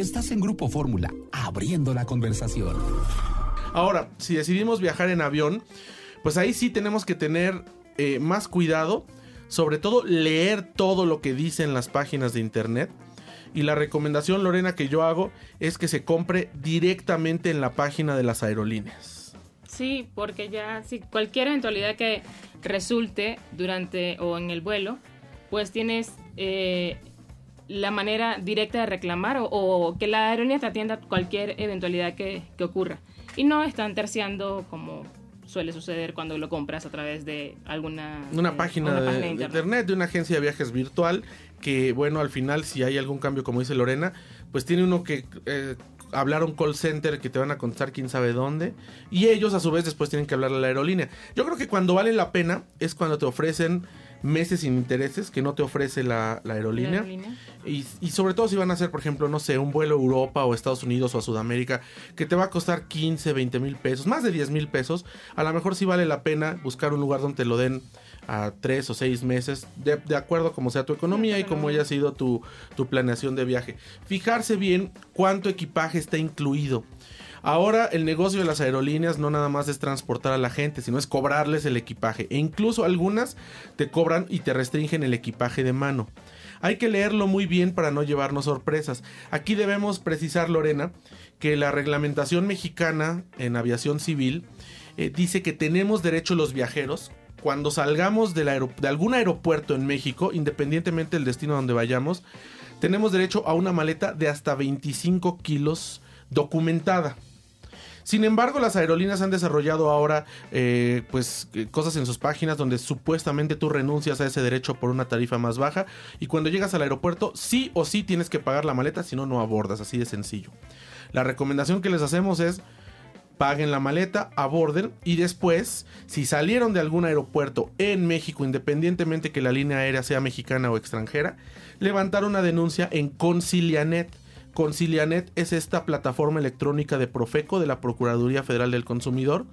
Estás en Grupo Fórmula, abriendo la conversación. Ahora, si decidimos viajar en avión, pues ahí sí tenemos que tener eh, más cuidado, sobre todo leer todo lo que dicen las páginas de internet. Y la recomendación, Lorena, que yo hago es que se compre directamente en la página de las aerolíneas. Sí, porque ya si cualquier eventualidad que resulte durante o en el vuelo, pues tienes eh, la manera directa de reclamar o, que la aerolínea te atienda cualquier eventualidad que, que ocurra. Y no están terciando como suele suceder cuando lo compras a través de alguna una, página, de, internet. de una agencia de viajes virtual que bueno al final si hay algún cambio como dice Lorena pues tiene uno que eh, hablar a un call center que te van a contar quién sabe dónde y ellos a su vez después tienen que hablar a la aerolínea yo creo que cuando vale la pena es cuando te ofrecen meses sin intereses que no te ofrece la, aerolínea. Y, sobre todo si van a hacer, por ejemplo, no sé, un vuelo a Europa o Estados Unidos o a Sudamérica que te va a costar 15, 20 mil pesos, más de 10 mil pesos, a lo mejor sí vale la pena buscar un lugar donde te lo den a tres o seis meses, de, de acuerdo como sea tu economía y como haya sido tu, tu planeación de viaje. Fijarse bien cuánto equipaje está incluido. Ahora el negocio de las aerolíneas no nada más es transportar a la gente, sino es cobrarles el equipaje. E incluso algunas te cobran y te restringen el equipaje de mano. Hay que leerlo muy bien para no llevarnos sorpresas. Aquí debemos precisar, Lorena, que la reglamentación mexicana en aviación civil eh, dice que tenemos derecho los viajeros cuando salgamos de algún aeropuerto en México, independientemente del destino donde vayamos, tenemos derecho a una maleta de hasta 25 kilos documentada. Sin embargo, las aerolíneas han desarrollado ahora eh, pues eh, cosas en sus páginas donde supuestamente tú renuncias a ese derecho por una tarifa más baja y cuando llegas al aeropuerto sí o sí tienes que pagar la maleta, si no no abordas, así de sencillo. La recomendación que les hacemos es paguen la maleta, aborden y después, si salieron de algún aeropuerto en México, independientemente que la línea aérea sea mexicana o extranjera, levantar una denuncia en Concilianet Concilianet es esta plataforma electrónica de Profeco de la Procuraduría Federal del Consumidor.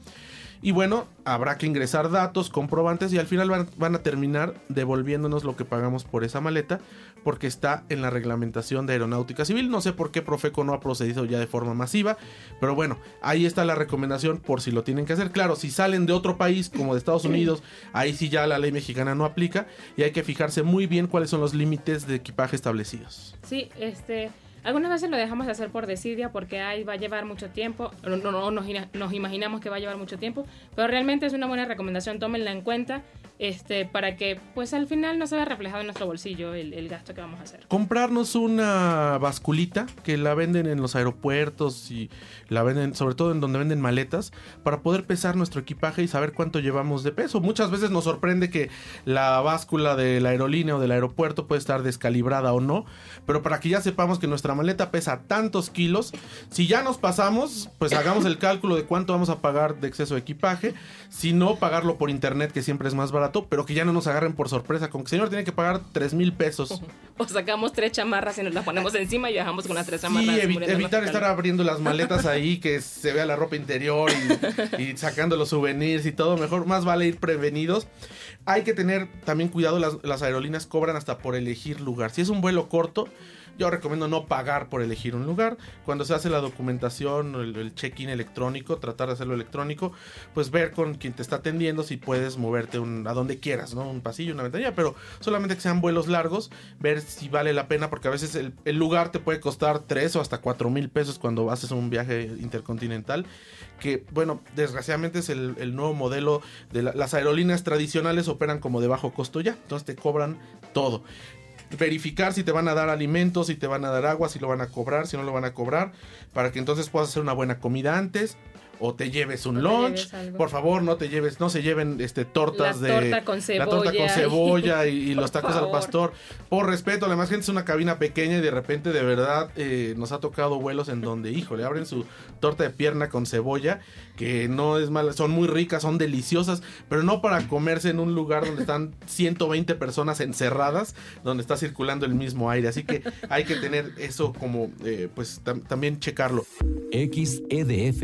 Y bueno, habrá que ingresar datos, comprobantes y al final van, a terminar devolviéndonos lo que pagamos por esa maleta porque está en la reglamentación de aeronáutica civil. No sé por qué Profeco no ha procedido ya de forma masiva, pero bueno, ahí está la recomendación por si lo tienen que hacer. Claro, si salen de otro país como de Estados Unidos, ahí sí ya la ley mexicana no aplica y hay que fijarse muy bien cuáles son los límites de equipaje establecidos. Sí, este... Algunas veces lo dejamos de hacer por desidia porque ahí va a llevar mucho tiempo, no, no, nos, nos, imaginamos que va a llevar mucho tiempo, pero realmente es una buena recomendación, tómenla en cuenta este, para que pues al final no se vea reflejado en nuestro bolsillo el, el, gasto que vamos a hacer. Comprarnos una basculita que la venden en los aeropuertos y la venden sobre todo en donde venden maletas para poder pesar nuestro equipaje y saber cuánto llevamos de peso. Muchas veces nos sorprende que la báscula de la aerolínea o del aeropuerto puede estar descalibrada o no, pero para que ya sepamos que nuestra maleta pesa tantos kilos. Si ya nos pasamos, pues hagamos el cálculo de cuánto vamos a pagar de exceso de equipaje. Si no, pagarlo por internet, que siempre es más barato, pero que ya no nos agarren por sorpresa. Con que señor tiene que pagar 3 mil pesos. O sacamos tres chamarras y nos las ponemos encima y viajamos con las tres chamarras. Sí, evitar estar abriendo las maletas ahí, que se vea la ropa interior y, y sacando los souvenirs y todo. Mejor, más vale ir prevenidos. Hay que tener también cuidado, las, las aerolíneas cobran hasta por elegir lugar. Si es un vuelo corto, yo recomiendo no pagar por elegir un lugar. Cuando se hace la documentación, el, el check-in electrónico, tratar de hacerlo electrónico, pues ver con quien te está atendiendo si puedes moverte a donde quieras, ¿no? Un pasillo, una ventanilla, pero solamente que sean vuelos largos, ver si vale la pena, porque a veces el, lugar te puede costar 3 o hasta 4 mil pesos cuando haces un viaje intercontinental. Que, bueno, desgraciadamente es el, nuevo modelo de las aerolíneas tradicionales operan como de bajo costo ya, entonces te cobran todo verificar si te van a dar alimentos, si te van a dar agua, si lo van a cobrar, si no lo van a cobrar, para que entonces puedas hacer una buena comida antes o te lleves un lunch. Por favor, no te lleves, no se lleven este tortas de torta con cebolla, la torta con cebolla y, los tacos al pastor. Por respeto, además gente es una cabina pequeña y de repente de verdad eh, nos ha tocado vuelos en donde, híjole, abren su torta de pierna con cebolla, que no es mala, son muy ricas, son deliciosas, pero no para comerse en un lugar donde están 120 personas encerradas, donde está circulando el mismo aire. Así que hay que tener eso como, eh, pues también checarlo. XEDF